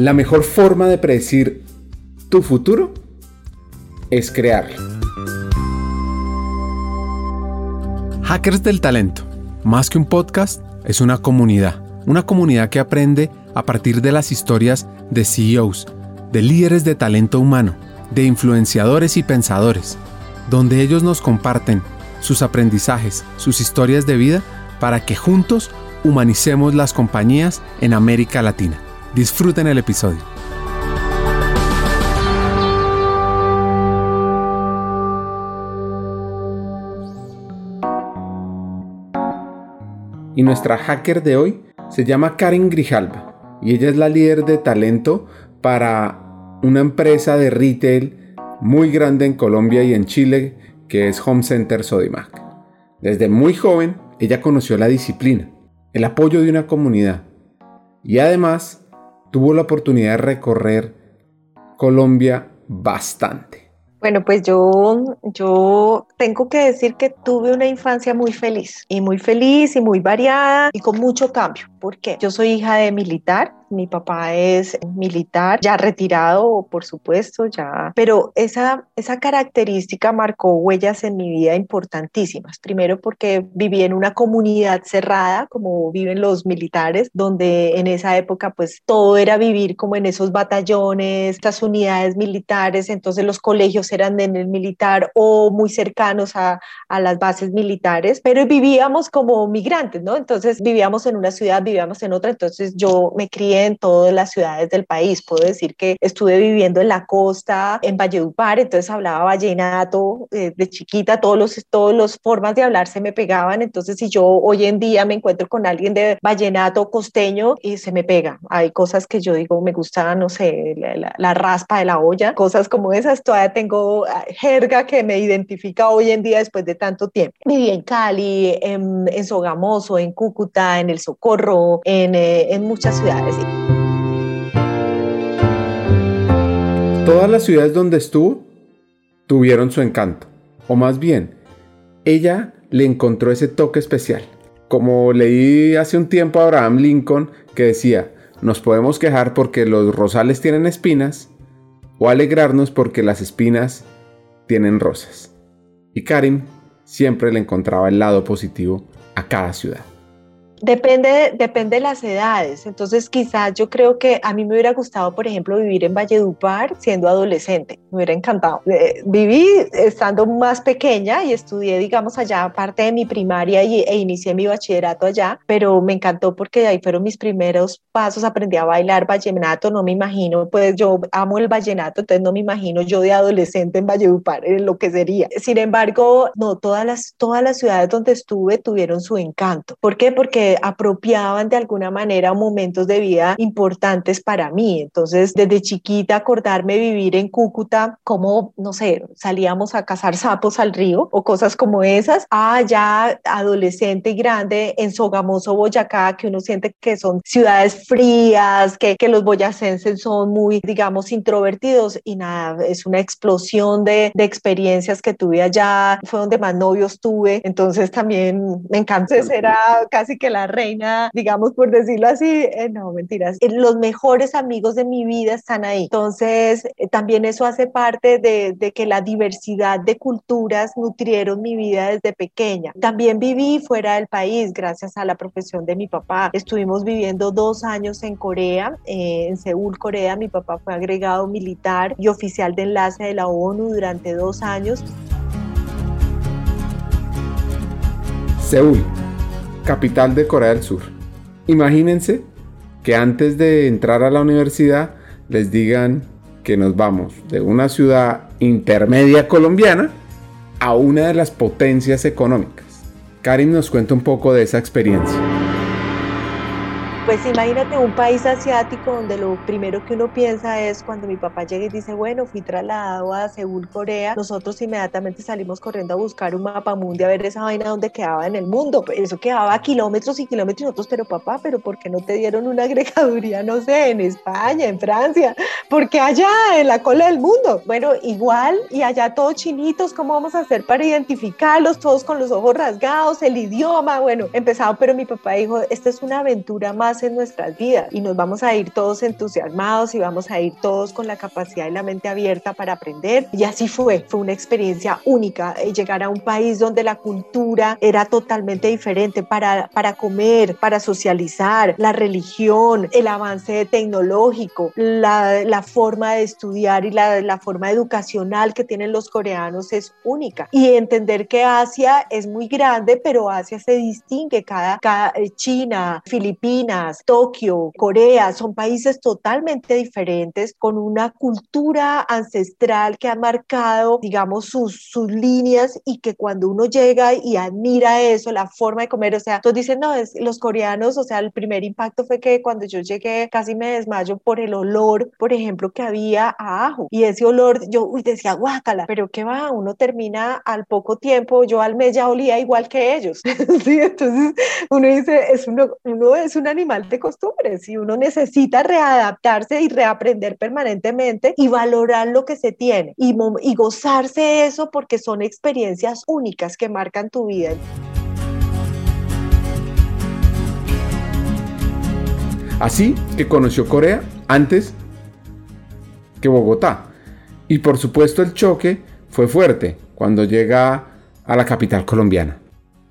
La mejor forma de predecir tu futuro es crearlo. Hackers del Talento, más que un podcast, es una comunidad. Una comunidad que aprende a partir de las historias de CEOs, de líderes de talento humano, de influenciadores y pensadores, donde ellos nos comparten sus aprendizajes, sus historias de vida, para que juntos humanicemos las compañías en América Latina. Disfruten el episodio. Y nuestra hacker de hoy se llama Karen Grijalva y ella es la líder de talento para una empresa de retail muy grande en Colombia y en Chile que es Home Center Sodimac. Desde muy joven ella conoció la disciplina, el apoyo de una comunidad y además tuvo la oportunidad de recorrer Colombia bastante. Bueno, pues yo, yo tengo que decir que tuve una infancia muy feliz y muy feliz y muy variada y con mucho cambio. ¿Por qué? Yo soy hija de militar, mi papá es militar, ya retirado, por supuesto, ya, pero esa, esa característica marcó huellas en mi vida importantísimas. Primero porque viví en una comunidad cerrada, como viven los militares, donde en esa época pues todo era vivir como en esos batallones, estas unidades militares, entonces los colegios eran en el militar o muy cercanos a, a las bases militares, pero vivíamos como migrantes, ¿no? Entonces vivíamos en una ciudad, vivíamos en otra, entonces yo me crié en todas las ciudades del país. Puedo decir que estuve viviendo en la costa, en Valledupar, entonces hablaba vallenato eh, de chiquita, todos los, todos los formas de hablar se me pegaban. Entonces, si yo hoy en día me encuentro con alguien de vallenato costeño y se me pega, hay cosas que yo digo, me gusta, no sé, la, raspa de la olla, cosas como esas. Todavía tengo ah, jerga que me identifica hoy en día después de tanto tiempo. Viví en Cali, en, en Sogamoso, en Cúcuta, en El Socorro, en, eh, en muchas ciudades. Todas las ciudades donde estuvo tuvieron su encanto, o más bien, ella le encontró ese toque especial. Como leí hace un tiempo a Abraham Lincoln que decía, nos podemos quejar porque los rosales tienen espinas, o alegrarnos porque las espinas tienen rosas. Y Karim siempre le encontraba el lado positivo a cada ciudad. Depende, depende de las edades. Entonces, quizás yo creo que a mí me hubiera gustado, por ejemplo, vivir en Valledupar siendo adolescente. Me hubiera encantado. Eh, viví estando más pequeña y estudié, digamos, allá parte de mi primaria y, e inicié mi bachillerato allá, pero me encantó porque ahí fueron mis primeros pasos. Aprendí a bailar vallenato. No me imagino, pues yo amo el vallenato, entonces no me imagino yo de adolescente en Valledupar, en lo que sería. Sin embargo, no, todas las, todas las ciudades donde estuve tuvieron su encanto. ¿Por qué? Porque apropiaban de alguna manera momentos de vida importantes para mí. Entonces, desde chiquita acordarme vivir en Cúcuta, como, no sé, salíamos a cazar sapos al río o cosas como esas, a ya adolescente y grande en Sogamoso, Boyacá, que uno siente que son ciudades frías, que, que los boyacenses son muy, digamos, introvertidos y nada, es una explosión de, de experiencias que tuve allá, fue donde más novios tuve, entonces también me encanta, era casi que la reina, digamos por decirlo así, eh, no, mentiras. Eh, los mejores amigos de mi vida están ahí. Entonces, eh, también eso hace parte de, de, que la diversidad de culturas nutrieron mi vida desde pequeña. También viví fuera del país gracias a la profesión de mi papá. Estuvimos viviendo dos años en Corea, en Seúl, Corea. Mi papá fue agregado militar y oficial de enlace de la ONU durante dos años. Seúl, capital de Corea del Sur. Imagínense que antes de entrar a la universidad les digan que nos vamos de una ciudad intermedia colombiana a una de las potencias económicas. Karin nos cuenta un poco de esa experiencia. Pues imagínate un país asiático donde lo primero que uno piensa es cuando mi papá llega y dice, bueno, fui trasladado a Seúl, Corea, nosotros inmediatamente salimos corriendo a buscar un mapa mundi a ver esa vaina donde quedaba en el mundo. Eso quedaba kilómetros y kilómetros y nosotros, pero papá, pero ¿por qué no te dieron una agregaduría, no sé, en España, en Francia? Porque allá, en la cola del mundo. Bueno, igual, y allá todos chinitos, ¿cómo vamos a hacer para identificarlos? Todos con los ojos rasgados, el idioma, bueno, empezado, pero mi papá dijo, esta es una aventura más en nuestras vidas y nos vamos a ir todos entusiasmados y vamos a ir todos con la capacidad y la mente abierta para aprender. Y así fue, fue una experiencia única eh, llegar a un país donde la cultura era totalmente diferente para, para comer, para socializar, la religión, el avance tecnológico, la, la forma de estudiar y la, la forma educacional que tienen los coreanos es única. Y entender que Asia es muy grande, pero Asia se distingue cada, cada eh, China, Filipinas, Tokio, Corea, son países totalmente diferentes con una cultura ancestral que ha marcado, digamos, sus, sus líneas y que cuando uno llega y admira eso, la forma de comer, o sea, todos dicen, no, es, los coreanos, o sea, el primer impacto fue que cuando yo llegué casi me desmayo por el olor, por ejemplo, que había a ajo y ese olor, yo uy, decía, guácala, pero qué va, uno termina al poco tiempo, yo al mes ya olía igual que ellos, ¿sí? Entonces uno dice, es uno, uno es un animal de costumbres y uno necesita readaptarse y reaprender permanentemente y valorar lo que se tiene y, y gozarse eso porque son experiencias únicas que marcan tu vida. Así que conoció Corea antes que Bogotá. Y por supuesto el choque fue fuerte cuando llega a la capital colombiana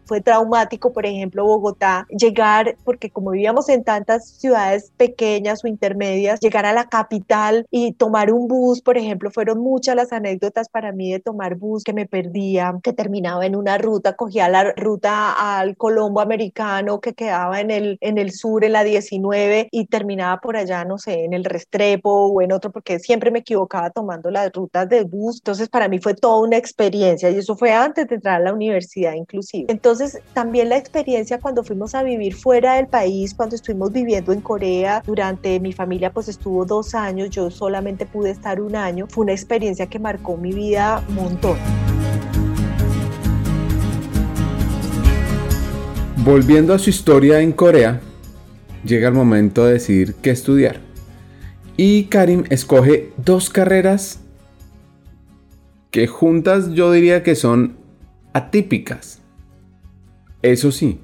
fue traumático, por ejemplo, Bogotá, llegar, porque como vivíamos en tantas ciudades pequeñas o intermedias, llegar a la capital y tomar un bus, por ejemplo, fueron muchas las anécdotas para mí de tomar bus, que me perdía, que terminaba en una ruta, cogía la ruta al Colombo americano que quedaba en el, en el sur, en la 19, y terminaba por allá, no sé, en el Restrepo o en otro, porque siempre me equivocaba tomando las rutas de bus. Entonces, para mí fue toda una experiencia y eso fue antes de entrar a la universidad inclusive. Entonces, entonces, también la experiencia cuando fuimos a vivir fuera del país, cuando estuvimos viviendo en Corea, durante mi familia pues estuvo dos años, yo solamente pude estar un año, fue una experiencia que marcó mi vida un montón. Volviendo a su historia en Corea, llega el momento de decidir qué estudiar. Y Karim escoge dos carreras que juntas yo diría que son atípicas. Eso sí,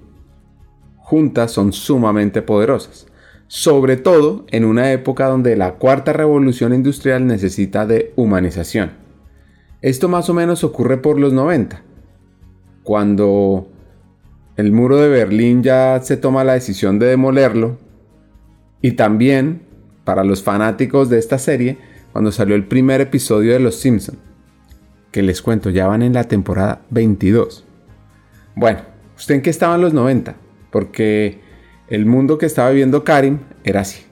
juntas son sumamente poderosas, sobre todo en una época donde la cuarta revolución industrial necesita de humanización. Esto más o menos ocurre por los 90, cuando el muro de Berlín ya se toma la decisión de demolerlo, y también para los fanáticos de esta serie, cuando salió el primer episodio de Los Simpson, que les cuento, ya van en la temporada 22. Bueno, ¿Usted en qué estaba en los 90? Porque el mundo que estaba viviendo Karim era así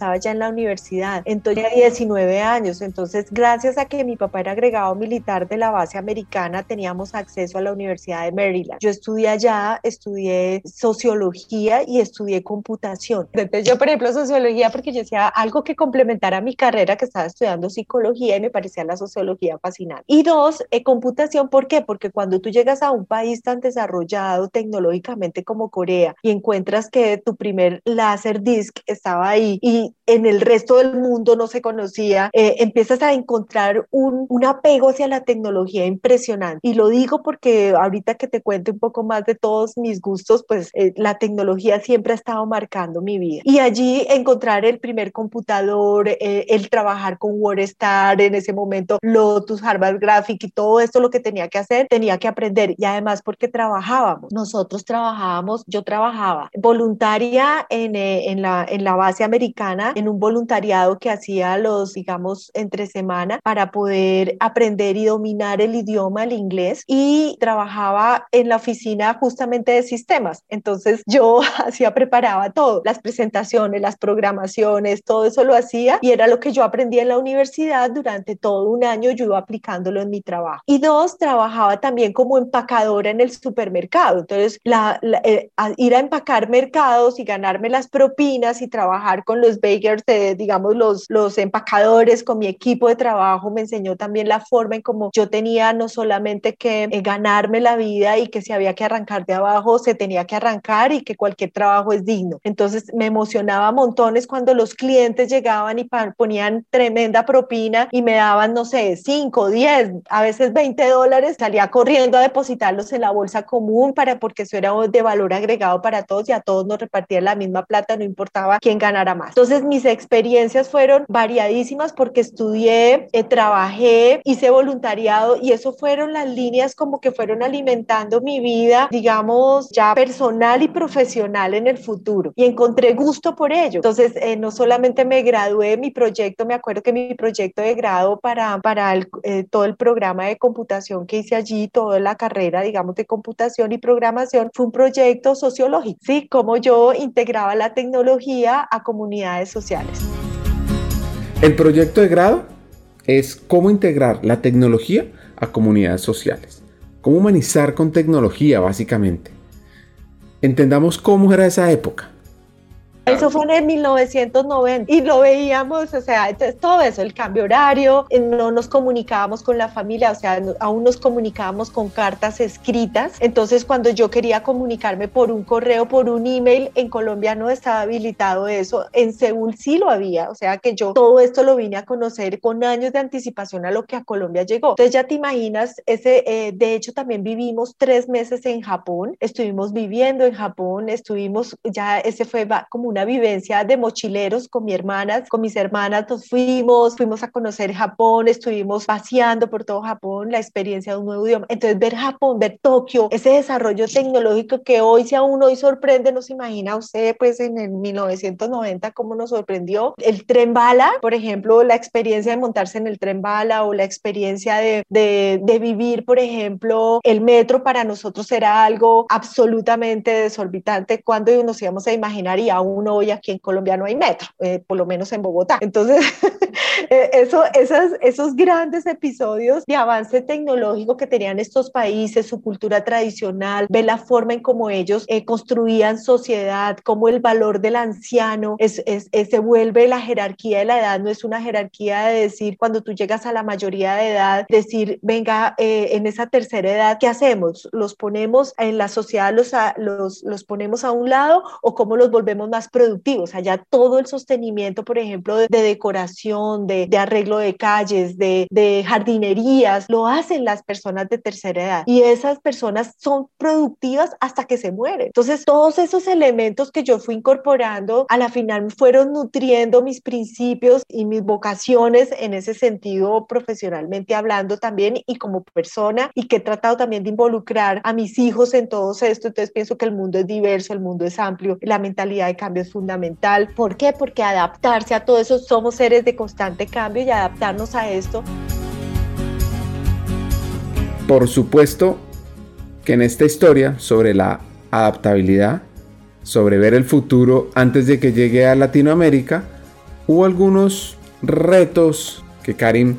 estaba ya en la universidad, entonces tenía 19 años, entonces gracias a que mi papá era agregado militar de la base americana, teníamos acceso a la Universidad de Maryland. Yo estudié allá, estudié sociología y estudié computación. Entonces yo, por ejemplo, sociología, porque yo decía algo que complementara mi carrera, que estaba estudiando psicología y me parecía la sociología fascinante. Y dos, eh, computación, ¿por qué? Porque cuando tú llegas a un país tan desarrollado tecnológicamente como Corea y encuentras que tu primer láser disc estaba ahí y en el resto del mundo no se conocía, eh, empiezas a encontrar un, un, apego hacia la tecnología impresionante. Y lo digo porque ahorita que te cuento un poco más de todos mis gustos, pues eh, la tecnología siempre ha estado marcando mi vida. Y allí encontrar el primer computador, eh, el trabajar con WordStar en ese momento, Lotus, Harvard Graphic y todo esto lo que tenía que hacer, tenía que aprender. Y además porque trabajábamos, nosotros trabajábamos, yo trabajaba voluntaria en, en, la, en la base americana en un voluntariado que hacía los, digamos, entre semana para poder aprender y dominar el idioma, el inglés, y trabajaba en la oficina justamente de sistemas. Entonces yo hacía, preparaba todo, las presentaciones, las programaciones, todo eso lo hacía y era lo que yo aprendí en la universidad durante todo un año, yo iba aplicándolo en mi trabajo. Y dos, trabajaba también como empacadora en el supermercado. Entonces, la, eh, ir a empacar mercados y ganarme las propinas y trabajar con los bakers, digamos los, los empacadores, con mi equipo de trabajo, me enseñó también la forma en cómo yo tenía no solamente que eh, ganarme la vida y que si había que arrancar de abajo, se tenía que arrancar y que cualquier trabajo es digno. Entonces me emocionaba montones cuando los clientes llegaban y ponían tremenda propina y me daban, no sé, 5, 10, a veces 20 dólares, salía corriendo a depositarlos en la bolsa común para porque eso era de valor agregado para todos y a todos nos repartían la misma plata, no importaba quién ganara más. Entonces mis experiencias fueron variadísimas porque estudié, eh, trabajé, hice voluntariado y eso fueron las líneas como que fueron alimentando mi vida, digamos, ya personal y profesional en el futuro y encontré gusto por ello. Entonces, eh, no solamente me gradué, mi proyecto, me acuerdo que mi proyecto de grado para, para eh, todo el programa de computación que hice allí, toda la carrera, digamos, de computación y programación, fue un proyecto sociológico, ¿sí? Cómo yo integraba la tecnología a comunidades sociales. El proyecto de grado es cómo integrar la tecnología a comunidades sociales. Cómo humanizar con tecnología, básicamente. Entendamos cómo era esa época. Eso fue en el 1990 y lo veíamos, o sea, todo eso, el cambio horario, eh, no nos comunicábamos con la familia, o sea, aún nos comunicábamos con cartas escritas. Entonces, cuando yo quería comunicarme por un correo, por un email, en Colombia no estaba habilitado eso, en Seúl sí lo había, o sea, que yo todo esto lo vine a conocer con años de anticipación a lo que a Colombia llegó. Entonces, ya te imaginas, ese, eh, de hecho, también vivimos tres meses en Japón, estuvimos viviendo en Japón, estuvimos, ya ese fue como una vivencia de mochileros con mi hermana, con mis hermanas nos fuimos, fuimos a conocer Japón, estuvimos paseando por todo Japón, la experiencia de un nuevo idioma. Entonces ver Japón, ver Tokio, ese desarrollo tecnológico que hoy si aún hoy sorprende, no se imagina usted pues en el 1990 cómo nos sorprendió. El tren bala, por ejemplo, la experiencia de montarse en el tren bala o la experiencia de, de, de vivir, por ejemplo, el metro para nosotros era algo absolutamente desorbitante cuando nos íbamos a imaginar y aún hoy aquí en Colombia no hay metro, eh, por lo menos en Bogotá. Entonces, eh, eso, esas, esos grandes episodios de avance tecnológico que tenían estos países, su cultura tradicional, ve la forma en cómo ellos eh, construían sociedad, cómo el valor del anciano se vuelve la jerarquía de la edad, no es una jerarquía de decir cuando tú llegas a la mayoría de edad, decir, venga, en esa tercera edad, ¿qué hacemos? ¿Los ponemos en la sociedad, los, los, los ponemos a un lado o cómo los volvemos más productivos. Allá todo el sostenimiento, por ejemplo, de, decoración, de, arreglo de calles, de, de jardinerías, lo hacen las personas de tercera edad. Y esas personas son productivas hasta que se mueren. Entonces, todos esos elementos que yo fui incorporando, a la final fueron nutriendo mis principios y mis vocaciones en ese sentido profesionalmente hablando también y como persona y que he tratado también de involucrar a mis hijos en todo esto. Entonces pienso que el mundo es diverso, el mundo es amplio, la mentalidad de cambio es fundamental. ¿Por qué? Porque adaptarse a todo eso, somos seres de constante cambio y adaptarnos a esto. Por supuesto que en esta historia sobre la adaptabilidad, sobre ver el futuro antes de que llegue a Latinoamérica, hubo algunos retos que Karim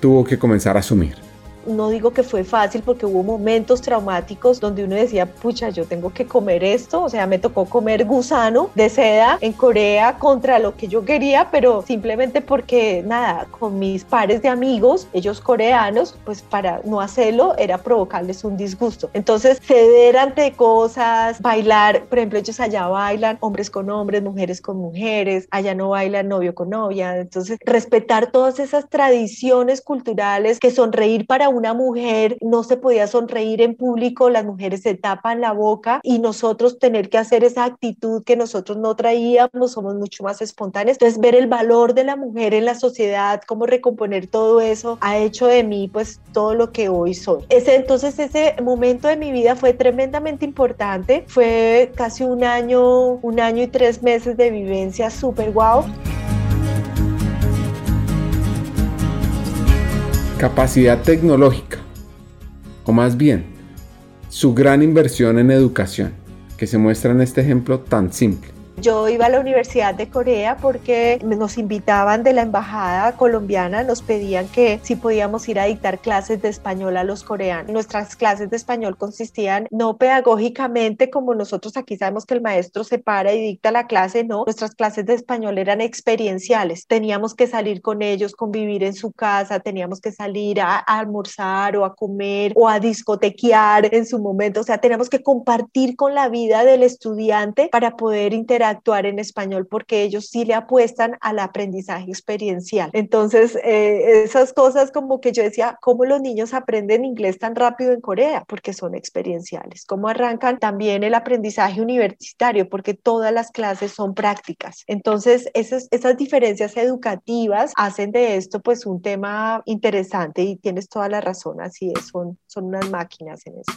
tuvo que comenzar a asumir no digo que fue fácil porque hubo momentos traumáticos donde uno decía, pucha, yo tengo que comer esto, o sea, me tocó comer gusano de seda en Corea contra lo que yo quería, pero simplemente porque, nada, con mis pares de amigos, ellos coreanos, pues para no hacerlo era provocarles un disgusto. Entonces, ceder ante cosas, bailar, por ejemplo, ellos allá bailan hombres con hombres, mujeres con mujeres, allá no bailan novio con novia, entonces respetar todas esas tradiciones culturales que sonreír para una mujer no se podía sonreír en público, las mujeres se tapan la boca y nosotros tener que hacer esa actitud que nosotros no traíamos, somos mucho más espontáneos. Entonces, ver el valor de la mujer en la sociedad, cómo recomponer todo eso, ha hecho de mí pues todo lo que hoy soy. Ese, entonces, ese momento de mi vida fue tremendamente importante. Fue casi un año, un año y tres meses de vivencia súper guau. Capacidad tecnológica, o más bien, su gran inversión en educación, que se muestra en este ejemplo tan simple. Yo iba a la Universidad de Corea porque nos invitaban de la embajada colombiana, nos pedían que si podíamos ir a dictar clases de español a los coreanos. Nuestras clases de español consistían no pedagógicamente como nosotros aquí sabemos que el maestro se para y dicta la clase, no, nuestras clases de español eran experienciales. Teníamos que salir con ellos, convivir en su casa, teníamos que salir a, almorzar o a comer o a discotequear en su momento, o sea, teníamos que compartir con la vida del estudiante para poder interactuar actuar en español porque ellos sí le apuestan al aprendizaje experiencial. Entonces, eh, esas cosas como que yo decía, ¿cómo los niños aprenden inglés tan rápido en Corea? Porque son experienciales. ¿Cómo arrancan también el aprendizaje universitario? Porque todas las clases son prácticas. Entonces, esas, esas diferencias educativas hacen de esto pues un tema interesante y tienes toda la razón, así es, son, son unas máquinas en eso.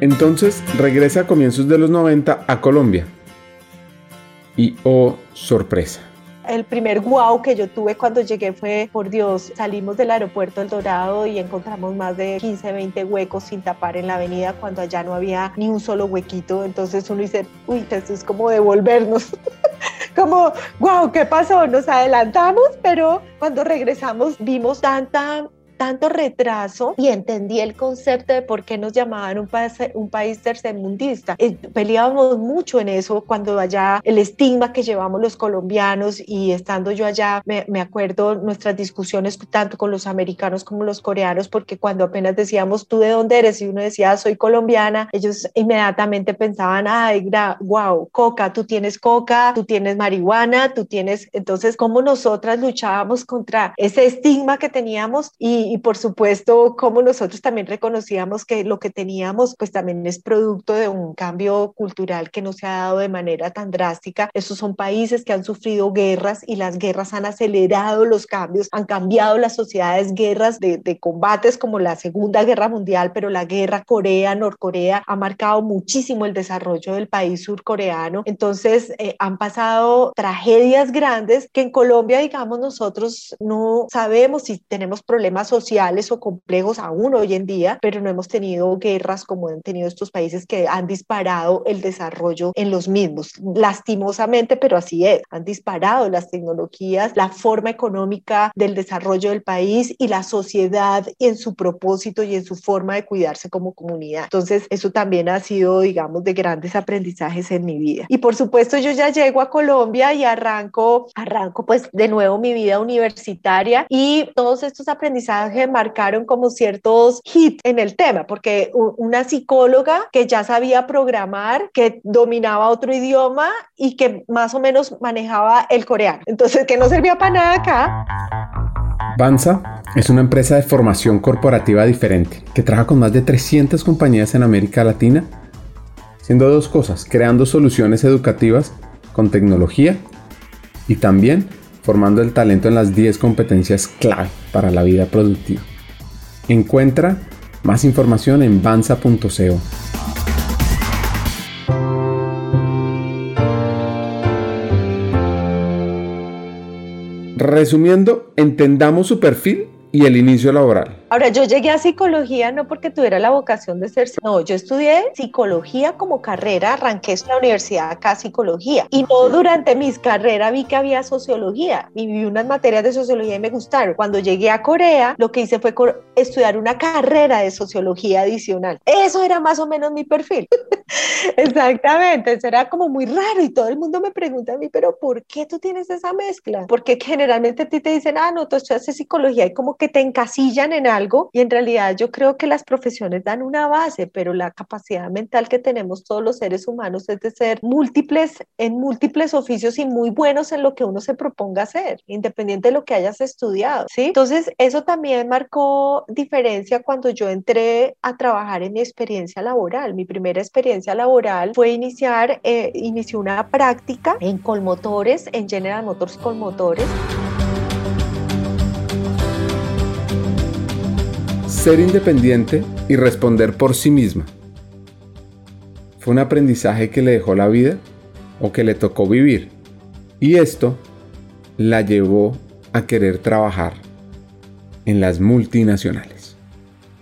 Entonces regresa a comienzos de los 90 a Colombia. Y oh, sorpresa. El primer wow que yo tuve cuando llegué fue, por Dios, salimos del aeropuerto El Dorado y encontramos más de 15, 20 huecos sin tapar en la avenida cuando allá no había ni un solo huequito. Entonces uno dice, uy, esto es como devolvernos. como, wow, ¿qué pasó? Nos adelantamos, pero cuando regresamos vimos tanta tanto retraso y entendí el concepto de por qué nos llamaban un país, un país tercermundista. Eh, peleábamos mucho en eso cuando allá el estigma que llevamos los colombianos y estando yo allá, me, me acuerdo nuestras discusiones tanto con los americanos como los coreanos, porque cuando apenas decíamos tú de dónde eres y uno decía soy colombiana, ellos inmediatamente pensaban, ay, wow, coca, tú tienes coca, tú tienes marihuana, tú tienes, entonces, ¿cómo nosotras luchábamos contra ese estigma que teníamos y, y por supuesto como nosotros también reconocíamos que lo que teníamos pues también es producto de un cambio cultural que no se ha dado de manera tan drástica. Esos son países que han sufrido guerras y las guerras han acelerado los cambios, han cambiado las sociedades, guerras de, de combates como la Segunda Guerra Mundial, pero la guerra Corea-Norcorea ha marcado muchísimo el desarrollo del país surcoreano. Entonces eh, han pasado tragedias grandes que en Colombia, digamos, nosotros no sabemos si tenemos problemas sociales sociales o complejos aún hoy en día, pero no hemos tenido guerras como han tenido estos países que han disparado el desarrollo en los mismos. Lastimosamente, pero así es, han disparado las tecnologías, la forma económica del desarrollo del país y la sociedad en su propósito y en su forma de cuidarse como comunidad. Entonces, eso también ha sido, digamos, de grandes aprendizajes en mi vida. Y por supuesto, yo ya llego a Colombia y arranco, arranco pues de nuevo mi vida universitaria y todos estos aprendizajes marcaron como ciertos hits en el tema, porque una psicóloga que ya sabía programar, que dominaba otro idioma y que más o menos manejaba el coreano. Entonces, que no servía para nada acá. Banza es una empresa de formación corporativa diferente que trabaja con más de 300 compañías en América Latina, haciendo dos cosas, creando soluciones educativas con tecnología y también formando el talento en las 10 competencias clave para la vida productiva. Encuentra más información en banza.co. Resumiendo, entendamos su perfil y el inicio laboral. Ahora, yo llegué a psicología no porque tuviera la vocación de ser, no, yo estudié psicología como carrera, arranqué en la universidad acá psicología y no durante mis carreras vi que había sociología y vi unas materias de sociología y me gustaron. Cuando llegué a Corea, lo que hice fue estudiar una carrera de sociología adicional. Eso era más o menos mi perfil. Exactamente, eso era como muy raro y todo el mundo me pregunta a mí, pero ¿por qué tú tienes esa mezcla? Porque generalmente a ti te dicen, ah, no, tú estudias psicología y como que te encasillan en algo y en realidad yo creo que las profesiones dan una base, pero la capacidad mental que tenemos todos los seres humanos es de ser múltiples en múltiples oficios y muy buenos en lo que uno se proponga hacer, independiente de lo que hayas estudiado, ¿sí? Entonces, eso también marcó diferencia cuando yo entré a trabajar en mi experiencia laboral. Mi primera experiencia laboral fue iniciar, eh, inicié una práctica en Colmotores, en General Motors Colmotores. Ser independiente y responder por sí misma. Fue un aprendizaje que le dejó la vida o que le tocó vivir. Y esto la llevó a querer trabajar en las multinacionales.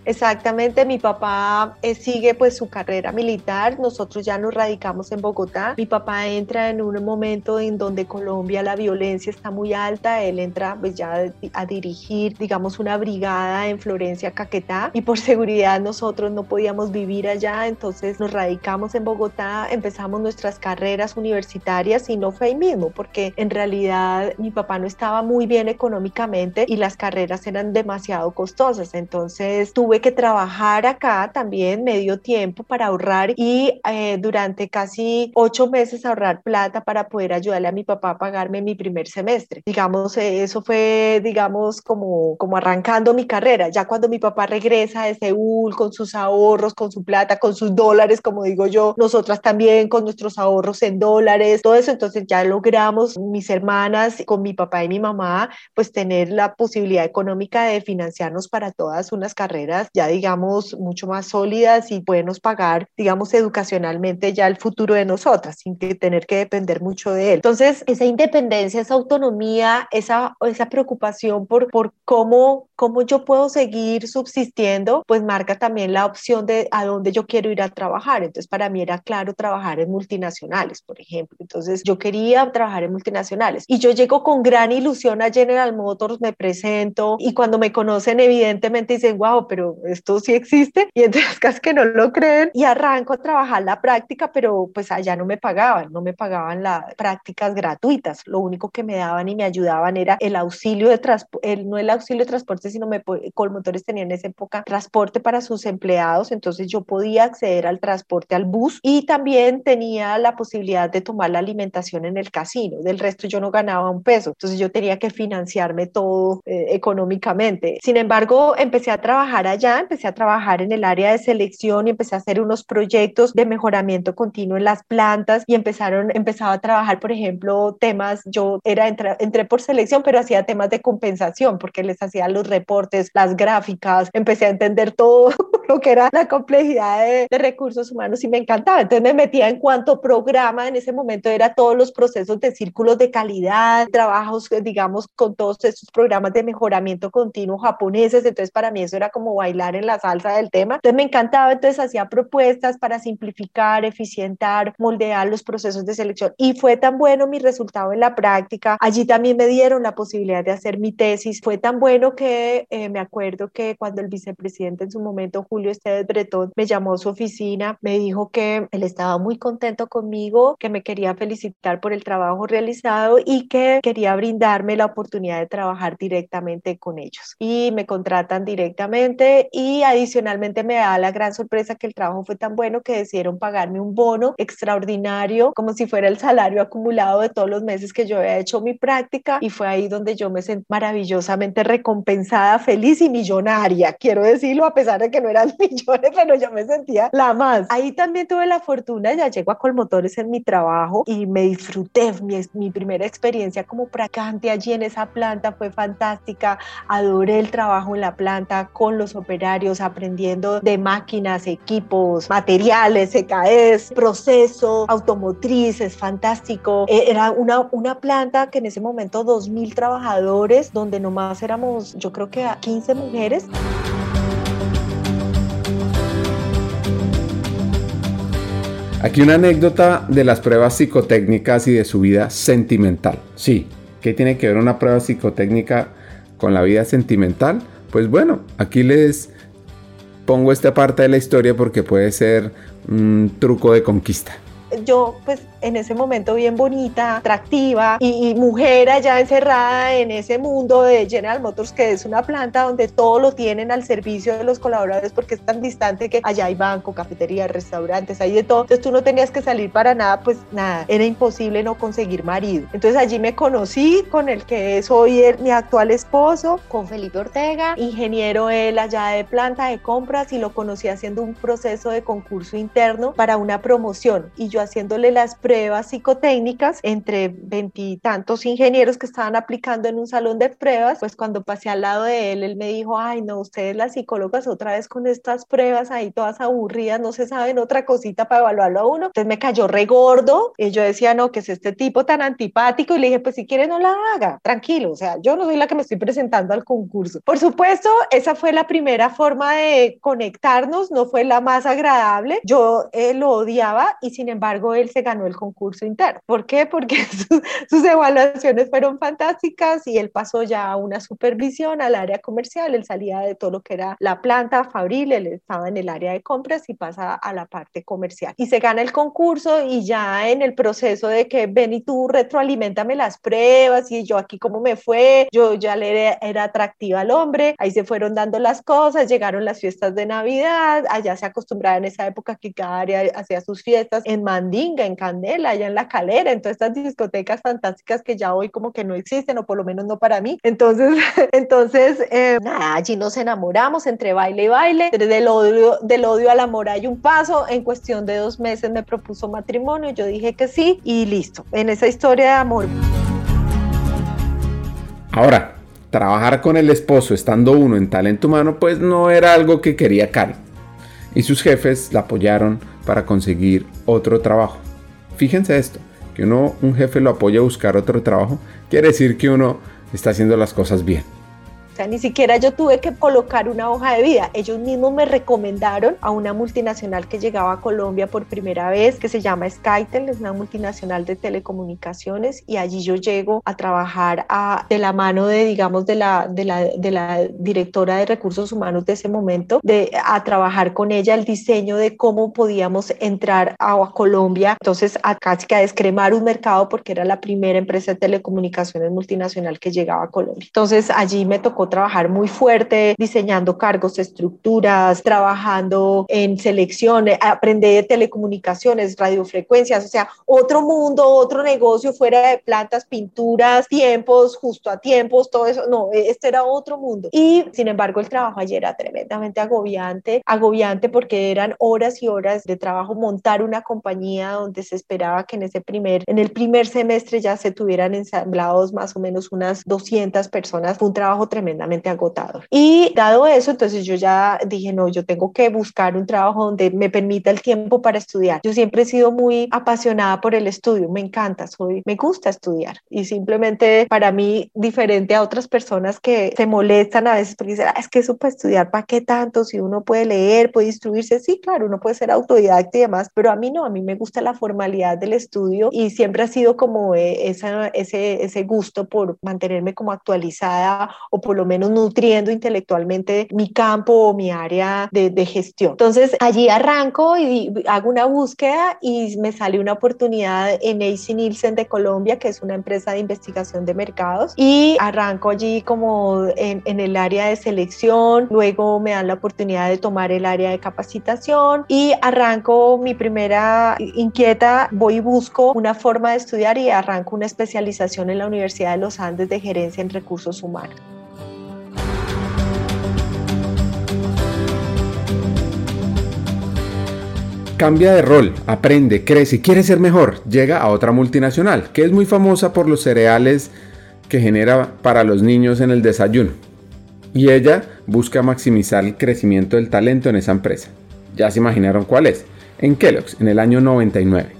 Exactamente, mi papá eh, sigue pues su carrera militar, nosotros ya nos radicamos en Bogotá, mi papá entra en un momento en donde Colombia la violencia está muy alta, él entra pues ya a dirigir digamos una brigada en Florencia, Caquetá. Y por seguridad nosotros no podíamos vivir allá, entonces nos radicamos en Bogotá, empezamos nuestras carreras universitarias y no fue ahí mismo porque en realidad mi papá no estaba muy bien económicamente y las carreras eran demasiado costosas, entonces tuve que trabajar acá también medio tiempo para ahorrar y eh, durante casi ocho meses ahorrar plata para poder ayudarle a mi papá a pagarme mi primer semestre. Digamos, eh, eso fue, digamos, como, como arrancando mi carrera. Ya cuando mi papá regresa de Seúl con sus ahorros, con su plata, con sus dólares, como digo yo, nosotras también con nuestros ahorros en dólares, todo eso, entonces ya logramos mis hermanas con mi papá y mi mamá, pues tener la posibilidad económica de financiarnos para todas unas carreras ya digamos mucho más sólidas y podernos pagar digamos educacionalmente ya el futuro de nosotras sin que tener que depender mucho de él. Entonces esa independencia, esa autonomía, esa, esa preocupación por, por cómo, cómo yo puedo seguir subsistiendo, pues marca también la opción de a dónde yo quiero ir a trabajar. Entonces para mí era claro trabajar en multinacionales, por ejemplo. Entonces yo quería trabajar en multinacionales y yo llego con gran ilusión a General Motors, me presento y cuando me conocen evidentemente dicen, wow, pero esto sí existe y entonces casi que no lo creen y arranco a trabajar la práctica, pero pues allá no me pagaban, no me pagaban las prácticas gratuitas, lo único que me daban y me ayudaban era el auxilio de transporte, no el auxilio de transporte, sino me Colmotores tenían en esa época transporte para sus empleados, entonces yo podía acceder al transporte al bus y también tenía la posibilidad de tomar la alimentación en el casino, del resto yo no ganaba un peso, entonces yo tenía que financiarme todo eh, económicamente. Sin embargo, empecé a trabajar allá, empecé a trabajar en el área de selección y empecé a hacer unos proyectos de mejoramiento continuo en las plantas y empezaron, empezaba a trabajar, por ejemplo, temas, yo era, entré, por selección, pero hacía temas de compensación porque les hacía los reportes, las gráficas, empecé a entender todo lo que era la complejidad de, de recursos humanos y me encantaba. Entonces me metía en cuanto programa, en ese momento era todos los procesos de círculos de calidad, trabajos, digamos, con todos esos programas de mejoramiento continuo japoneses, entonces para mí eso era como bailar en la salsa del tema. Entonces me encantaba, entonces hacía propuestas para simplificar, eficientar, moldear los procesos de selección y fue tan bueno mi resultado en la práctica. Allí también me dieron la posibilidad de hacer mi tesis. Fue tan bueno que eh, me acuerdo que cuando el vicepresidente en su momento, Julio Esteves Bretón, me llamó a su oficina, me dijo que él estaba muy contento conmigo, que me quería felicitar por el trabajo realizado y que quería brindarme la oportunidad de trabajar directamente con ellos. Y me contratan directamente y adicionalmente me da la gran sorpresa que el trabajo fue tan bueno que decidieron pagarme un bono extraordinario como si fuera el salario acumulado de todos los meses que yo había hecho mi práctica y fue ahí donde yo me sentí maravillosamente recompensada, feliz y millonaria, quiero decirlo, a pesar de que no eran millones, pero yo me sentía la más. Ahí también tuve la fortuna, ya llego a Colmotores en mi trabajo y me disfruté mi, mi primera experiencia como practicante allí en esa planta, fue fantástica, adoré el trabajo en la planta con los aprendiendo de máquinas, equipos, materiales, EKS, proceso automotriz, es fantástico. E, era una, una planta que en ese momento 2.000 trabajadores, donde nomás éramos, yo creo que 15 mujeres. Aquí una anécdota de las pruebas psicotécnicas y de su vida sentimental. Sí, ¿qué tiene que ver una prueba psicotécnica con la vida sentimental? Pues bueno, aquí les pongo esta parte de la historia porque puede ser un truco de conquista. Yo pues en ese momento bien bonita, atractiva y, mujer allá encerrada en ese mundo de General Motors, que es una planta donde todo lo tienen al servicio de los colaboradores porque es tan distante que allá hay banco, cafetería, restaurantes, hay de todo. Entonces tú no tenías que salir para nada, pues nada, era imposible no conseguir marido. Entonces allí me conocí con el que es hoy mi actual esposo, con Felipe Ortega, ingeniero él allá de planta de compras y lo conocí haciendo un proceso de concurso interno para una promoción y yo haciéndole las pruebas psicotécnicas entre veintitantos ingenieros que estaban aplicando en un salón de pruebas, pues cuando pasé al lado de él, él me dijo, ay, no, ustedes las psicólogas otra vez con estas pruebas ahí todas aburridas, no se saben otra cosita para evaluarlo a uno. Entonces me cayó re gordo y yo decía, no, que es este tipo tan antipático y le dije, pues si quiere no la haga, tranquilo, o sea, yo no soy la que me estoy presentando al concurso. Por supuesto, esa fue la primera forma de conectarnos, no fue la más agradable, yo eh, lo odiaba y sin embargo él se ganó el concurso interno. ¿Por qué? Porque sus evaluaciones fueron fantásticas y él pasó ya a una supervisión al área comercial, él salía de todo lo que era la planta fabril, él estaba en el área de compras y pasa a la parte comercial. Y se gana el concurso y ya en el proceso de que ven y tú retroalimentame las pruebas y yo aquí cómo me fue, yo ya le era, atractiva al hombre, ahí se fueron dando las cosas, llegaron las fiestas de Navidad, allá se acostumbraba en esa época que cada área hacía sus fiestas en Mandinga, en Allá en La Calera, en todas estas discotecas fantásticas que ya hoy como que no existen o por lo menos no para mí. Entonces, entonces eh, allí nos enamoramos entre baile y baile, del odio, odio al amor hay un paso, en cuestión de dos meses me propuso matrimonio, yo dije que sí y listo, en esa historia de amor. Ahora, trabajar con el esposo estando uno en talento humano pues no era algo que quería Cari. Y sus jefes la apoyaron para conseguir otro trabajo. Fíjense esto, que uno, un jefe lo apoya a buscar otro trabajo, quiere decir que uno está haciendo las cosas bien sea, ni siquiera yo tuve que colocar una hoja de vida. Ellos mismos me recomendaron a una multinacional que llegaba a Colombia por primera vez, que se llama Skytel, es una multinacional de telecomunicaciones, y allí yo llego a trabajar a, de la mano de, digamos, de la, de la, de la directora de recursos humanos de ese momento, de, a trabajar con ella el diseño de cómo podíamos entrar a, a Colombia. Entonces, a casi que a descremar un mercado porque era la primera empresa de telecomunicaciones multinacional que llegaba a Colombia. Entonces, allí me tocó trabajar muy fuerte diseñando cargos, estructuras, trabajando en selección, aprender de telecomunicaciones, radiofrecuencias, o sea, otro mundo, otro negocio fuera de plantas, pinturas, tiempos, justo a tiempos, todo eso. No, este era otro mundo. Y sin embargo, el trabajo ayer era tremendamente agobiante, agobiante porque eran horas y horas de trabajo montar una compañía donde se esperaba que en ese primer, en el primer semestre ya se tuvieran ensamblados más o menos unas 200 personas. Fue un trabajo tremendo tremendamente agotador. Y dado eso, entonces yo ya dije, no, yo tengo que buscar un trabajo donde me permita el tiempo para estudiar. Yo siempre he sido muy apasionada por el estudio, me encanta, soy, me gusta estudiar y simplemente para mí diferente a otras personas que se molestan a veces porque dicen, ah, es que eso para estudiar, ¿para qué tanto? Si uno puede leer, puede instruirse, sí, claro, uno puede ser autodidacta y demás, pero a mí no, a mí me gusta la formalidad del estudio y siempre ha sido como eh, esa, ese, ese gusto por mantenerme como actualizada o por lo menos nutriendo intelectualmente mi campo o mi área de, gestión. Entonces allí arranco y hago una búsqueda y me sale una oportunidad en AC Nielsen de Colombia, que es una empresa de investigación de mercados, y arranco allí como en, en el área de selección, luego me dan la oportunidad de tomar el área de capacitación y arranco mi primera inquieta, voy y busco una forma de estudiar y arranco una especialización en la Universidad de los Andes de gerencia en recursos humanos. Cambia de rol, aprende, crece quiere ser mejor. Llega a otra multinacional, que es muy famosa por los cereales que genera para los niños en el desayuno. Y ella busca maximizar el crecimiento del talento en esa empresa. Ya se imaginaron cuál es. En Kellogg's, en el año 99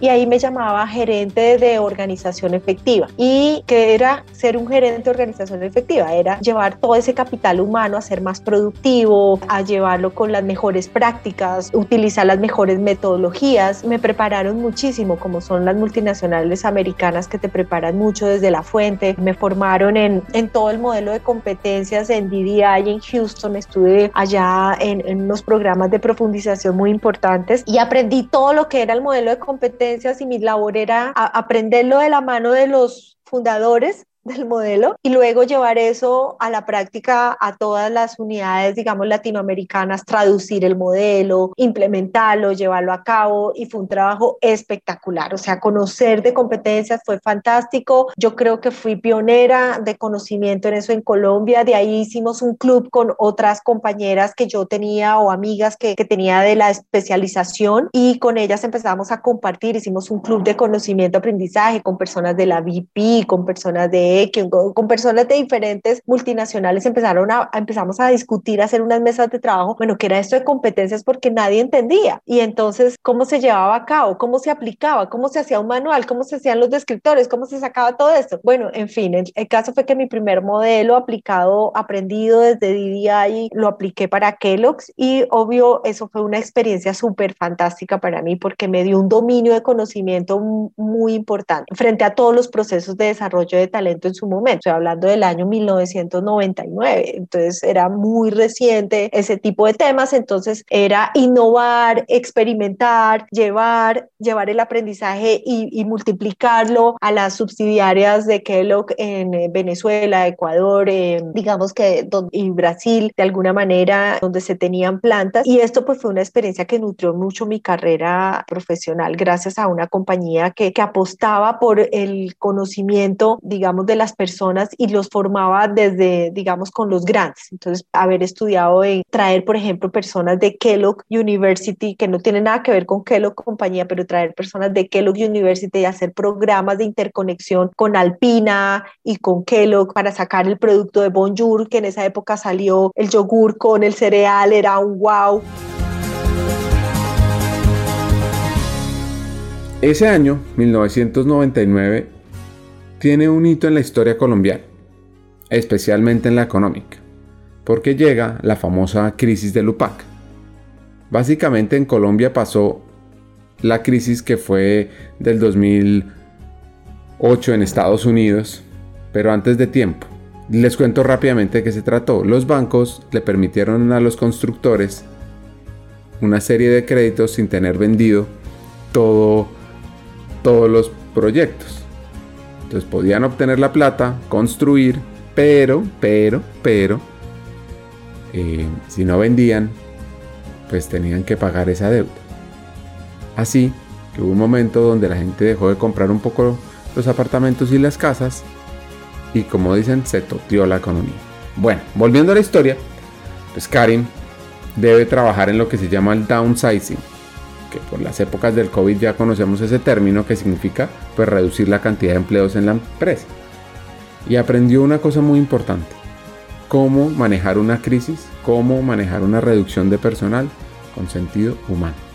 y ahí me llamaba gerente de organización efectiva. ¿Y que era ser un gerente de organización efectiva? Era llevar todo ese capital humano a ser más productivo, a llevarlo con las mejores prácticas, utilizar las mejores metodologías. Me prepararon muchísimo, como son las multinacionales americanas que te preparan mucho desde la fuente. Me formaron en, en todo el modelo de competencias en DDI en Houston. Estuve allá en, en unos programas de profundización muy importantes y aprendí todo lo que era el modelo de competencias y mi labor era aprenderlo de la mano de los fundadores del modelo y luego llevar eso a la práctica a todas las unidades, digamos, latinoamericanas, traducir el modelo, implementarlo, llevarlo a cabo y fue un trabajo espectacular. O sea, conocer de competencias fue fantástico. Yo creo que fui pionera de conocimiento en eso en Colombia. De ahí hicimos un club con otras compañeras que yo tenía o amigas que, que tenía de la especialización y con ellas empezamos a compartir. Hicimos un club de conocimiento, aprendizaje con personas de la VIP, con personas de que con personas de diferentes multinacionales empezaron a, empezamos a discutir, a hacer unas mesas de trabajo, bueno, que era esto de competencias porque nadie entendía. Y entonces, ¿cómo se llevaba a cabo? ¿Cómo se aplicaba? ¿Cómo se hacía un manual? ¿Cómo se hacían los descriptores? ¿Cómo se sacaba todo esto? Bueno, en fin, el, el caso fue que mi primer modelo aplicado, aprendido desde DDI, lo apliqué para Kellogg's y obvio, eso fue una experiencia súper fantástica para mí porque me dio un dominio de conocimiento muy importante frente a todos los procesos de desarrollo de talento en su momento. Estoy hablando del año 1999, entonces era muy reciente ese tipo de temas, entonces era innovar, experimentar, llevar, llevar el aprendizaje y, y multiplicarlo a las subsidiarias de Kellogg en eh, Venezuela, Ecuador, eh, digamos que y Brasil, de alguna manera, donde se tenían plantas. Y esto pues fue una experiencia que nutrió mucho mi carrera profesional gracias a una compañía que, que apostaba por el conocimiento, digamos, de las personas y los formaba desde, digamos, con los grandes. Entonces, haber estudiado en traer, por ejemplo, personas de Kellogg University, que no tienen nada que ver con Kellogg compañía, pero traer personas de Kellogg University y hacer programas de interconexión con Alpina y con Kellogg para sacar el producto de Bonjour, que en esa época salió el yogur con el cereal, era un wow. Ese año, 1999, tiene un hito en la historia colombiana, especialmente en la económica, porque llega la famosa crisis de Lupac. Básicamente en Colombia pasó la crisis que fue del 2008 en Estados Unidos, pero antes de tiempo. Les cuento rápidamente de qué se trató. Los bancos le permitieron a los constructores una serie de créditos sin tener vendido todo todos los proyectos. Entonces podían obtener la plata, construir, pero, pero, pero, eh, si no vendían, pues tenían que pagar esa deuda. Así que hubo un momento donde la gente dejó de comprar un poco los apartamentos y las casas y como dicen, se toteó la economía. Bueno, volviendo a la historia, pues Karim debe trabajar en lo que se llama el downsizing que por las épocas del COVID ya conocemos ese término que significa pues reducir la cantidad de empleos en la empresa. Y aprendió una cosa muy importante, cómo manejar una crisis, cómo manejar una reducción de personal con sentido humano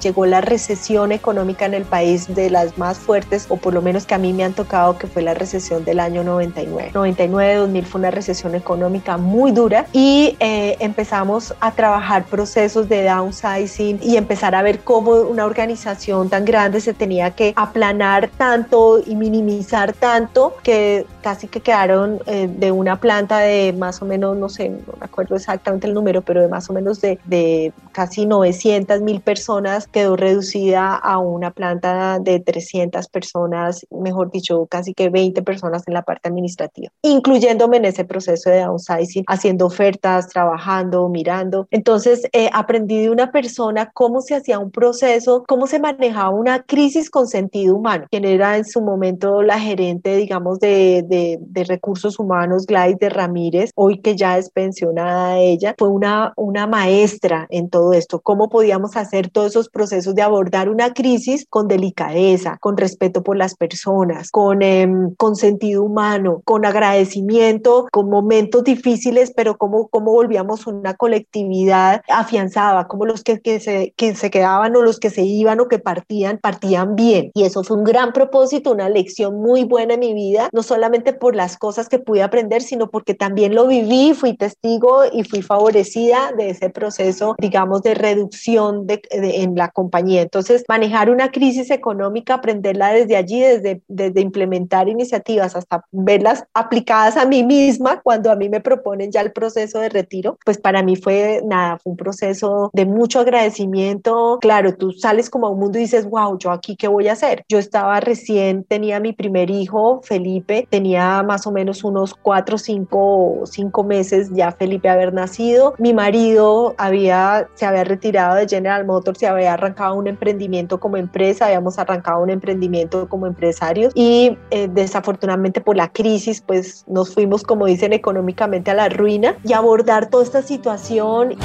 llegó la recesión económica en el país de las más fuertes, o por lo menos que a mí me han tocado, que fue la recesión del año 99. 99-2000 fue una recesión económica muy dura y eh, empezamos a trabajar procesos de downsizing y empezar a ver cómo una organización tan grande se tenía que aplanar tanto y minimizar tanto que casi que quedaron eh, de una planta de más o menos, no sé, no me acuerdo exactamente el número, pero de más o menos de, de casi 900 mil personas quedó reducida a una planta de 300 personas, mejor dicho, casi que 20 personas en la parte administrativa, incluyéndome en ese proceso de downsizing, haciendo ofertas, trabajando, mirando. Entonces, eh, aprendí de una persona cómo se hacía un proceso, cómo se manejaba una crisis con sentido humano, quien era en su momento la gerente, digamos, de, de, recursos humanos, Gladys de Ramírez, hoy que ya es pensionada ella, fue una, una maestra en todo esto, cómo podíamos hacer todos esos procesos de abordar una crisis con delicadeza, con respeto por las personas, con, em, con sentido humano, con agradecimiento, con momentos difíciles, pero cómo, cómo volvíamos una colectividad afianzada, como los que, que, se, que se quedaban o los que se iban o que partían, partían bien. Y eso fue un gran propósito, una lección muy buena en mi vida, no solamente por las cosas que pude aprender, sino porque también lo viví, fui testigo y fui favorecida de ese proceso, digamos, de reducción de, de, en la compañía. Entonces, manejar una crisis económica, aprenderla desde allí, desde, desde implementar iniciativas hasta verlas aplicadas a mí misma cuando a mí me proponen ya el proceso de retiro, pues para mí fue nada, fue un proceso de mucho agradecimiento. Claro, tú sales como a un mundo y dices, wow, yo aquí qué voy a hacer. Yo estaba recién, tenía mi primer hijo, Felipe, tenía tenía más o menos unos cuatro, cinco, cinco meses ya Felipe haber nacido. Mi marido había, se había retirado de General Motors, se había arrancado un emprendimiento como empresa, habíamos arrancado un emprendimiento como empresarios y eh, desafortunadamente por la crisis pues nos fuimos, como dicen, económicamente a la ruina y abordar toda esta situación.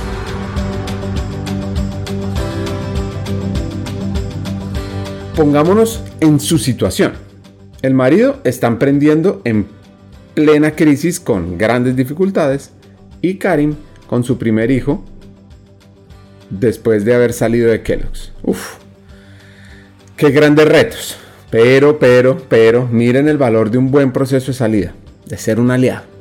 Pongámonos en su situación. El marido está emprendiendo en plena crisis con grandes dificultades y Karim con su primer hijo después de haber salido de Kellogg's. Uf, qué grandes retos. Pero, pero, pero, miren el valor de un buen proceso de salida, de ser un aliado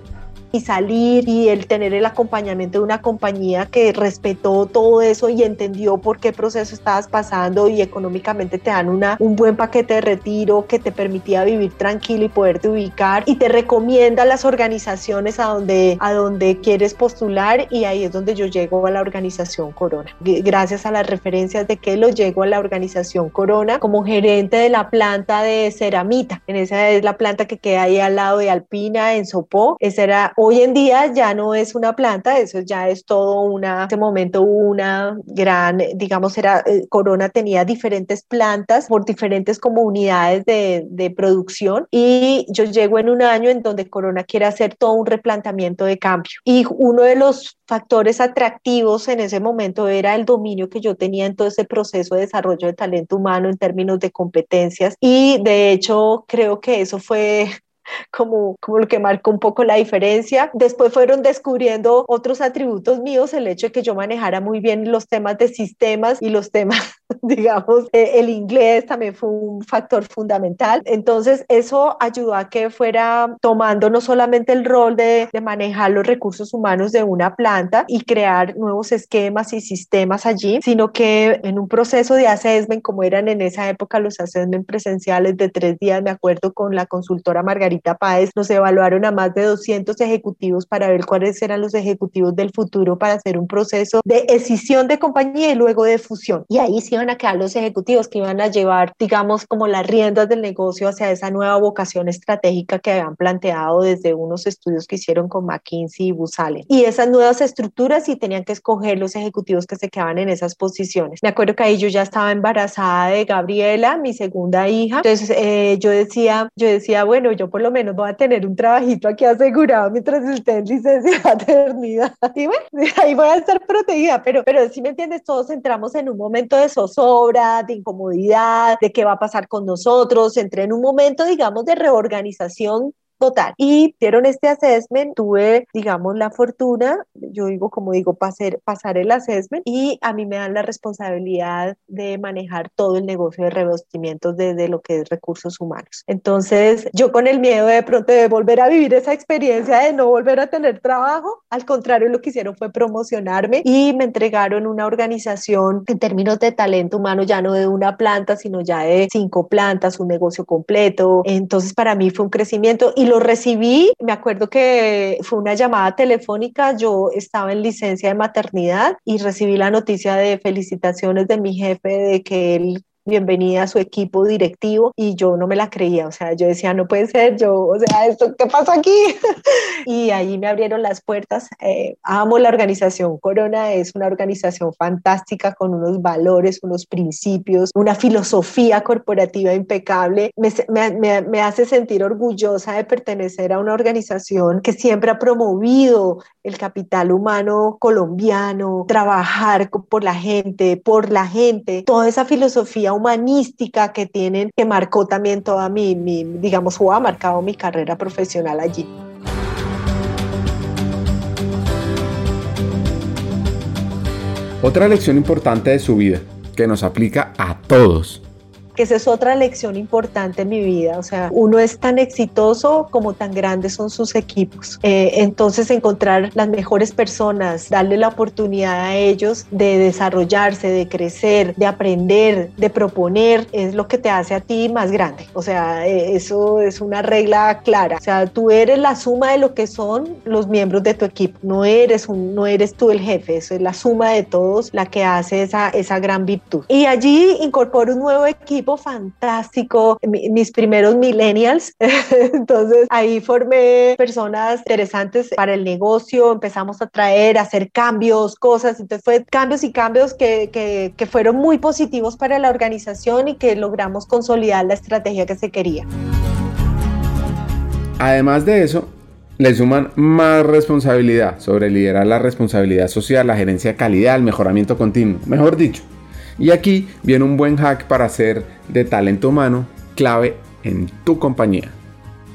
y salir y el tener el acompañamiento de una compañía que respetó todo eso y entendió por qué proceso estabas pasando y económicamente te dan una, un buen paquete de retiro que te permitía vivir tranquilo y poderte ubicar y te recomienda las organizaciones a donde, a donde quieres postular y ahí es donde yo llego a la organización Corona. Gracias a las referencias de que lo llego a la organización Corona como gerente de la planta de ceramita. En esa es la planta que queda ahí al lado de Alpina en Sopó. Esa era Hoy en día ya no es una planta, eso ya es todo una, en este momento una gran, digamos, era, eh, Corona tenía diferentes plantas por diferentes comunidades de, de producción y yo llego en un año en donde Corona quiere hacer todo un replanteamiento de cambio. Y uno de los factores atractivos en ese momento era el dominio que yo tenía en todo ese proceso de desarrollo de talento humano en términos de competencias y de hecho creo que eso fue como, como lo que marcó un poco la diferencia. Después fueron descubriendo otros atributos míos, el hecho de que yo manejara muy bien los temas de sistemas y los temas, digamos, eh, el inglés también fue un factor fundamental. Entonces, eso ayudó a que fuera tomando no solamente el rol de, de manejar los recursos humanos de una planta y crear nuevos esquemas y sistemas allí, sino que en un proceso de assessment, como eran en esa época los assessment presenciales de tres días, me acuerdo con la consultora Margarita Páez, nos evaluaron a más de 200 ejecutivos para ver cuáles eran los ejecutivos del futuro para hacer un proceso de escisión de compañía y luego de fusión. Y ahí sí iban a quedar los ejecutivos que iban a llevar, digamos, como las riendas del negocio hacia esa nueva vocación estratégica que habían planteado desde unos estudios que hicieron con McKinsey y Busale. Y esas nuevas estructuras sí tenían que escoger los ejecutivos que se quedaban en esas posiciones. Me acuerdo que ahí yo ya estaba embarazada de Gabriela, mi segunda hija. Entonces eh, yo decía, yo decía, bueno, yo por lo menos voy a tener un trabajito aquí asegurado mientras esté en licencia de maternidad. Y bueno, ahí voy a estar protegida, pero, pero si me entiendes, todos entramos en un momento de zozobra, de incomodidad, de qué va a pasar con nosotros. Entré en un momento, digamos, de reorganización total. Y dieron este assessment, tuve, digamos, la fortuna, yo digo, como digo, pasar, pasar el assessment y a mí me dan la responsabilidad de manejar todo el negocio de revestimientos desde lo que es recursos humanos. Entonces, yo con el miedo de pronto de volver a vivir esa experiencia de no volver a tener trabajo, al contrario, lo que hicieron fue promocionarme y me entregaron una organización en términos de talento humano, ya no de una planta, sino ya de cinco plantas, un negocio completo. Entonces, para mí fue un crecimiento y lo recibí, me acuerdo que fue una llamada telefónica, yo estaba en licencia de maternidad y recibí la noticia de felicitaciones de mi jefe de que él bienvenida a su equipo directivo y yo no me la creía, o sea, yo decía, no puede ser, yo, o sea, ¿esto qué pasa aquí? y ahí me abrieron las puertas. Eh, amo la organización Corona, es una organización fantástica con unos valores, unos principios, una filosofía corporativa impecable. Me, me, me hace sentir orgullosa de pertenecer a una organización que siempre ha promovido el capital humano colombiano, trabajar por la gente, por la gente, toda esa filosofía humanística que tienen, que marcó también toda mi, digamos, o ha marcado mi carrera profesional allí. Otra lección importante de su vida, que nos aplica a todos, que esa es otra lección importante en mi vida. O sea, uno es tan exitoso como tan grandes son sus equipos. Eh, entonces, encontrar las mejores personas, darle la oportunidad a ellos de desarrollarse, de crecer, de aprender, de proponer, es lo que te hace a ti más grande. O sea, eh, eso es una regla clara. O sea, tú eres la suma de lo que son los miembros de tu equipo. No eres, un, no eres tú el jefe, eso es la suma de todos la que hace esa, esa gran virtud. Y allí incorporo un nuevo equipo fantástico, mis primeros millennials. Entonces ahí formé personas interesantes para el negocio, empezamos a traer, a hacer cambios, cosas. Entonces fue cambios y cambios que, que, que fueron muy positivos para la organización y que logramos consolidar la estrategia que se quería. Además de eso, le suman más responsabilidad sobre liderar la responsabilidad social, la gerencia de calidad, el mejoramiento continuo, mejor dicho. Y aquí viene un buen hack para hacer de talento humano clave en tu compañía.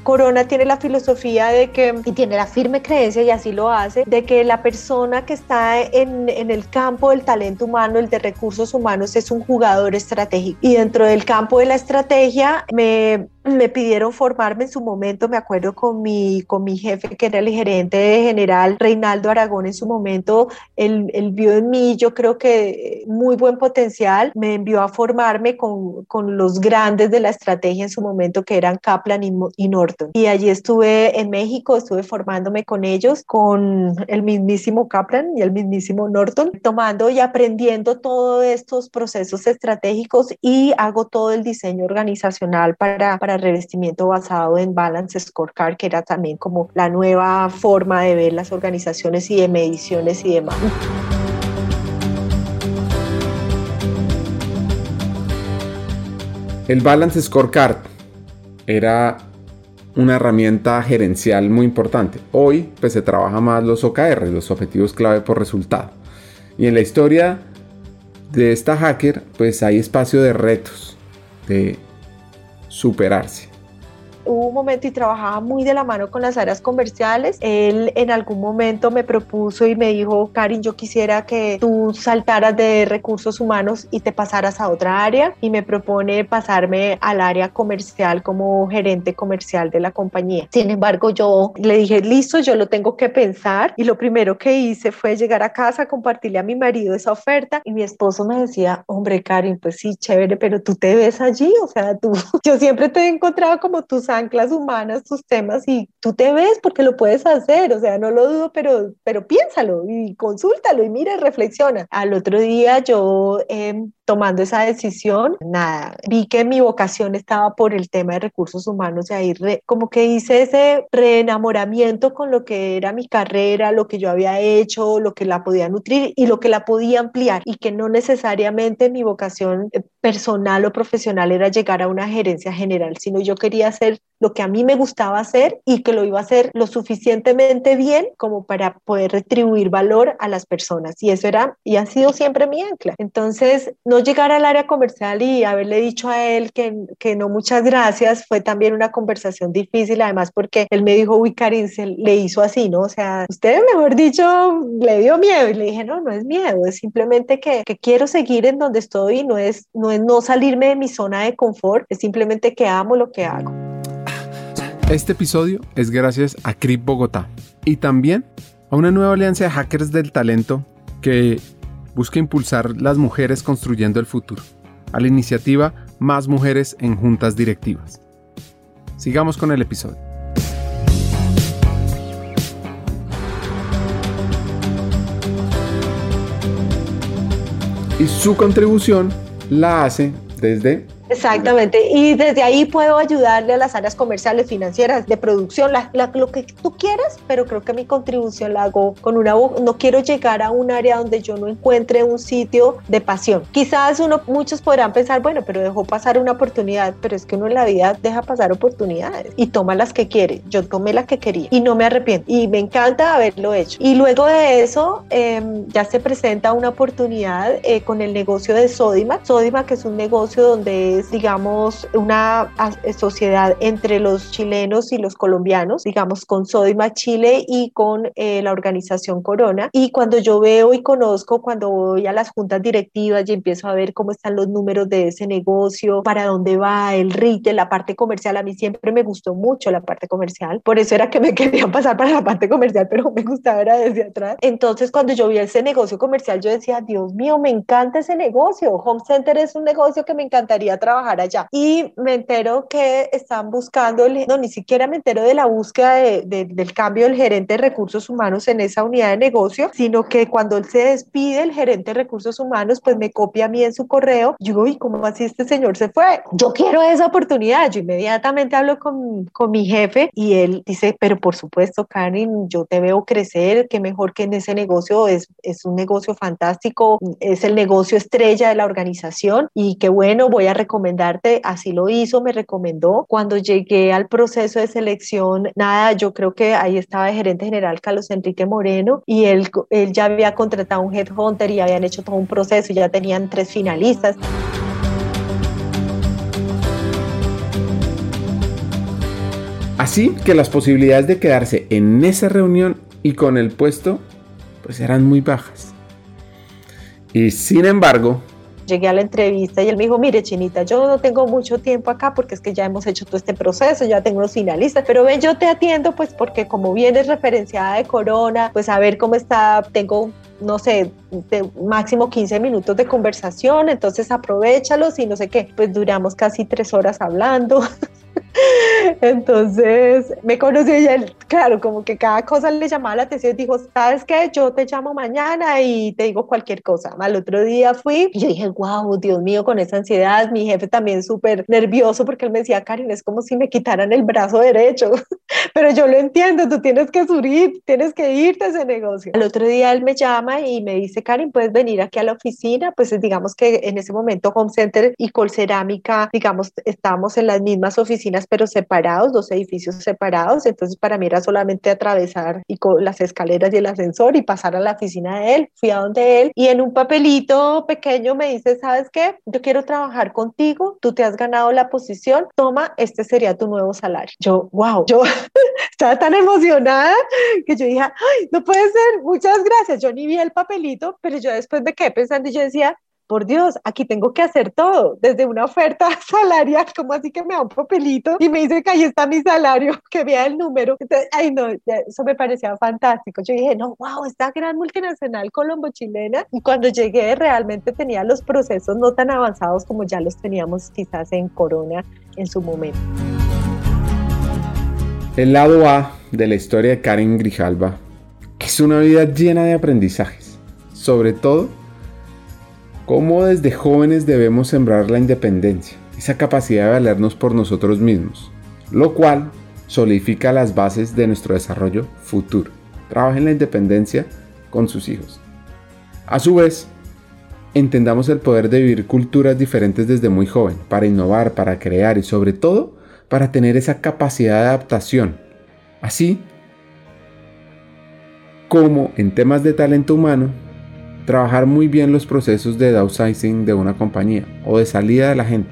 Corona tiene la filosofía de que, y tiene la firme creencia, y así lo hace, de que la persona que está en, en, el campo del talento humano, el de recursos humanos, es un jugador estratégico. Y dentro del campo de la estrategia me me pidieron formarme en su momento, me acuerdo con mi, con mi jefe, que era el gerente general, Reinaldo Aragón, en su momento, él, él, vio en mí, yo creo que muy buen potencial, me envió a formarme con, con los grandes de la estrategia en su momento, que eran Kaplan y, y, Norton. Y allí estuve en México, estuve formándome con ellos, con el mismísimo Kaplan y el mismísimo Norton, tomando y aprendiendo todos estos procesos estratégicos y hago todo el diseño organizacional para, para revestimiento basado en Balance Scorecard, que era también como la nueva forma de ver las organizaciones y de mediciones y demás. El Balance Scorecard era una herramienta gerencial muy importante. Hoy pues se trabaja más los OKR, los objetivos clave por resultado. Y en la historia de esta hacker pues hay espacio de retos, de superarse hubo un momento y trabajaba muy de la mano con las áreas comerciales. Él en algún momento me propuso y me dijo, Karin, yo quisiera que tú saltaras de recursos humanos y te pasaras a otra área y me propone pasarme al área comercial como gerente comercial de la compañía. Sin embargo, yo le dije, listo, yo lo tengo que pensar y lo primero que hice fue llegar a casa, compartirle a mi marido esa oferta y mi esposo me decía, hombre, Karin, pues sí, chévere, pero tú te ves allí, o sea, tú, yo siempre te he encontrado como tus anclas humanas, tus temas y tú te ves porque lo puedes hacer, o sea, no lo dudo, pero, pero piénsalo y consúltalo y mira y reflexiona. Al otro día yo eh, tomando esa decisión, nada, vi que mi vocación estaba por el tema de recursos humanos y ahí como que hice ese reenamoramiento con lo que era mi carrera, lo que yo había hecho, lo que la podía nutrir y lo que la podía ampliar y que no necesariamente mi vocación eh, personal o profesional era llegar a una gerencia general, sino yo quería hacer lo que a mí me gustaba hacer y que lo iba a hacer lo suficientemente bien como para poder retribuir valor a las personas. Y eso era y ha sido siempre mi ancla. Entonces, no llegar al área comercial y haberle dicho a él que, que no muchas gracias fue también una conversación difícil, además porque él me dijo, uy, Karin, se le hizo así, ¿no? O sea, usted, mejor dicho, le dio miedo y le dije, no, no es miedo, es simplemente que, que quiero seguir en donde estoy, no es, no es no salirme de mi zona de confort, es simplemente que amo lo que hago. Este episodio es gracias a Crip Bogotá y también a una nueva alianza de hackers del talento que busca impulsar las mujeres construyendo el futuro, a la iniciativa Más Mujeres en Juntas Directivas. Sigamos con el episodio. Y su contribución la hace desde Exactamente, y desde ahí puedo ayudarle a las áreas comerciales, financieras, de producción, lo que tú quieras, pero creo que mi contribución la hago con una no quiero llegar a un área donde yo no encuentre un sitio de pasión. Quizás uno, muchos podrán pensar, bueno, pero dejó pasar una oportunidad, pero es que uno en la vida deja pasar oportunidades y toma las que quiere. Yo tomé la que quería y no me arrepiento y me encanta haberlo hecho. Y luego de eso em, ya se presenta una oportunidad eh, con el negocio de Sodima. Sodima que es un negocio donde digamos, una sociedad entre los chilenos y los colombianos, digamos, con Sodima Chile y con eh, la organización Corona. Y cuando yo veo y conozco, cuando voy a las juntas directivas y empiezo a ver cómo están los números de ese negocio, para dónde va el retail, la parte comercial, a mí siempre me gustó mucho la parte comercial. Por eso era que me quería pasar para la parte comercial, pero me gustaba era desde atrás. Entonces, cuando yo vi ese negocio comercial, yo decía, Dios mío, me encanta ese negocio. Home Center es un negocio que me encantaría trabajar trabajar allá. Y me entero que están buscando, no, ni siquiera me entero de la búsqueda del cambio del gerente de recursos humanos en esa unidad de negocio, sino que cuando él se despide, el gerente de recursos humanos, pues me copia a mí en su correo. Yo digo, ¿y cómo así este señor se fue? Yo quiero esa oportunidad. Yo inmediatamente hablo con, con mi jefe y él dice, pero por supuesto, Karen, yo te veo crecer, que mejor que en ese negocio, es, es un negocio fantástico, es el negocio estrella de la organización y qué bueno, voy a recomendarte, así lo hizo, me recomendó. Cuando llegué al proceso de selección, nada, yo creo que ahí estaba el gerente general Carlos Enrique Moreno y él, él ya había contratado un headhunter y habían hecho todo un proceso y ya tenían tres finalistas. Así que las posibilidades de quedarse en esa reunión y con el puesto pues eran muy bajas. Y sin embargo, llegué a la entrevista y él me dijo, mire Chinita, yo no tengo mucho tiempo acá porque es que ya hemos hecho todo este proceso, ya tengo los finalistas, pero ven, yo te atiendo pues porque como vienes referenciada de Corona, pues a ver cómo está, tengo no sé, máximo 15 minutos de conversación, entonces aprovechalos y no sé qué, pues duramos casi tres horas hablando. Entonces me conoció y él, claro, como que cada cosa le llamaba la atención. Dijo, ¿sabes qué? Yo te llamo mañana y te digo cualquier cosa. Al otro día fui y yo dije, wow, Dios mío, con esa ansiedad. Mi jefe también súper nervioso porque él me decía, Karen, es como si me quitaran el brazo derecho. Pero yo lo entiendo, tú tienes que subir, tienes que irte a ese negocio. Al otro día él me llama y me dice, Karen, puedes venir aquí a la oficina. Pues digamos que en ese momento Home Center y Colcerámica, digamos, estábamos en las mismas oficinas pero separados, dos edificios separados. Entonces para mí era solamente atravesar y con las escaleras y el ascensor y pasar a la oficina de él. Fui a donde él y en un papelito pequeño me dice, ¿sabes qué? Yo quiero trabajar contigo, tú te has ganado la posición, toma, este sería tu nuevo salario. Yo, wow, yo estaba tan emocionada que yo dije, no puede ser, muchas gracias. Yo ni vi el papelito, pero yo después me quedé pensando y yo decía, por Dios, aquí tengo que hacer todo, desde una oferta salarial, como así que me da un papelito y me dice que ahí está mi salario, que vea el número. ay, no, eso me parecía fantástico. Yo dije, no, wow, esta gran multinacional colombo-chilena. Y cuando llegué, realmente tenía los procesos no tan avanzados como ya los teníamos quizás en Corona en su momento. El lado A de la historia de Karen Grijalva es una vida llena de aprendizajes, sobre todo cómo desde jóvenes debemos sembrar la independencia, esa capacidad de valernos por nosotros mismos, lo cual solidifica las bases de nuestro desarrollo futuro. Trabajen la independencia con sus hijos. A su vez, entendamos el poder de vivir culturas diferentes desde muy joven, para innovar, para crear y sobre todo para tener esa capacidad de adaptación. Así como en temas de talento humano, trabajar muy bien los procesos de downsizing de una compañía o de salida de la gente.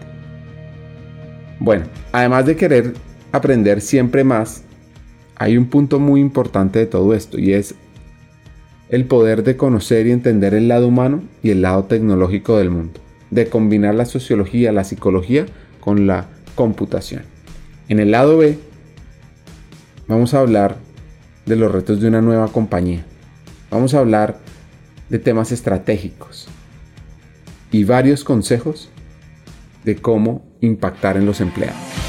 Bueno, además de querer aprender siempre más, hay un punto muy importante de todo esto y es el poder de conocer y entender el lado humano y el lado tecnológico del mundo, de combinar la sociología, la psicología con la computación. En el lado B vamos a hablar de los retos de una nueva compañía. Vamos a hablar de temas estratégicos y varios consejos de cómo impactar en los empleados.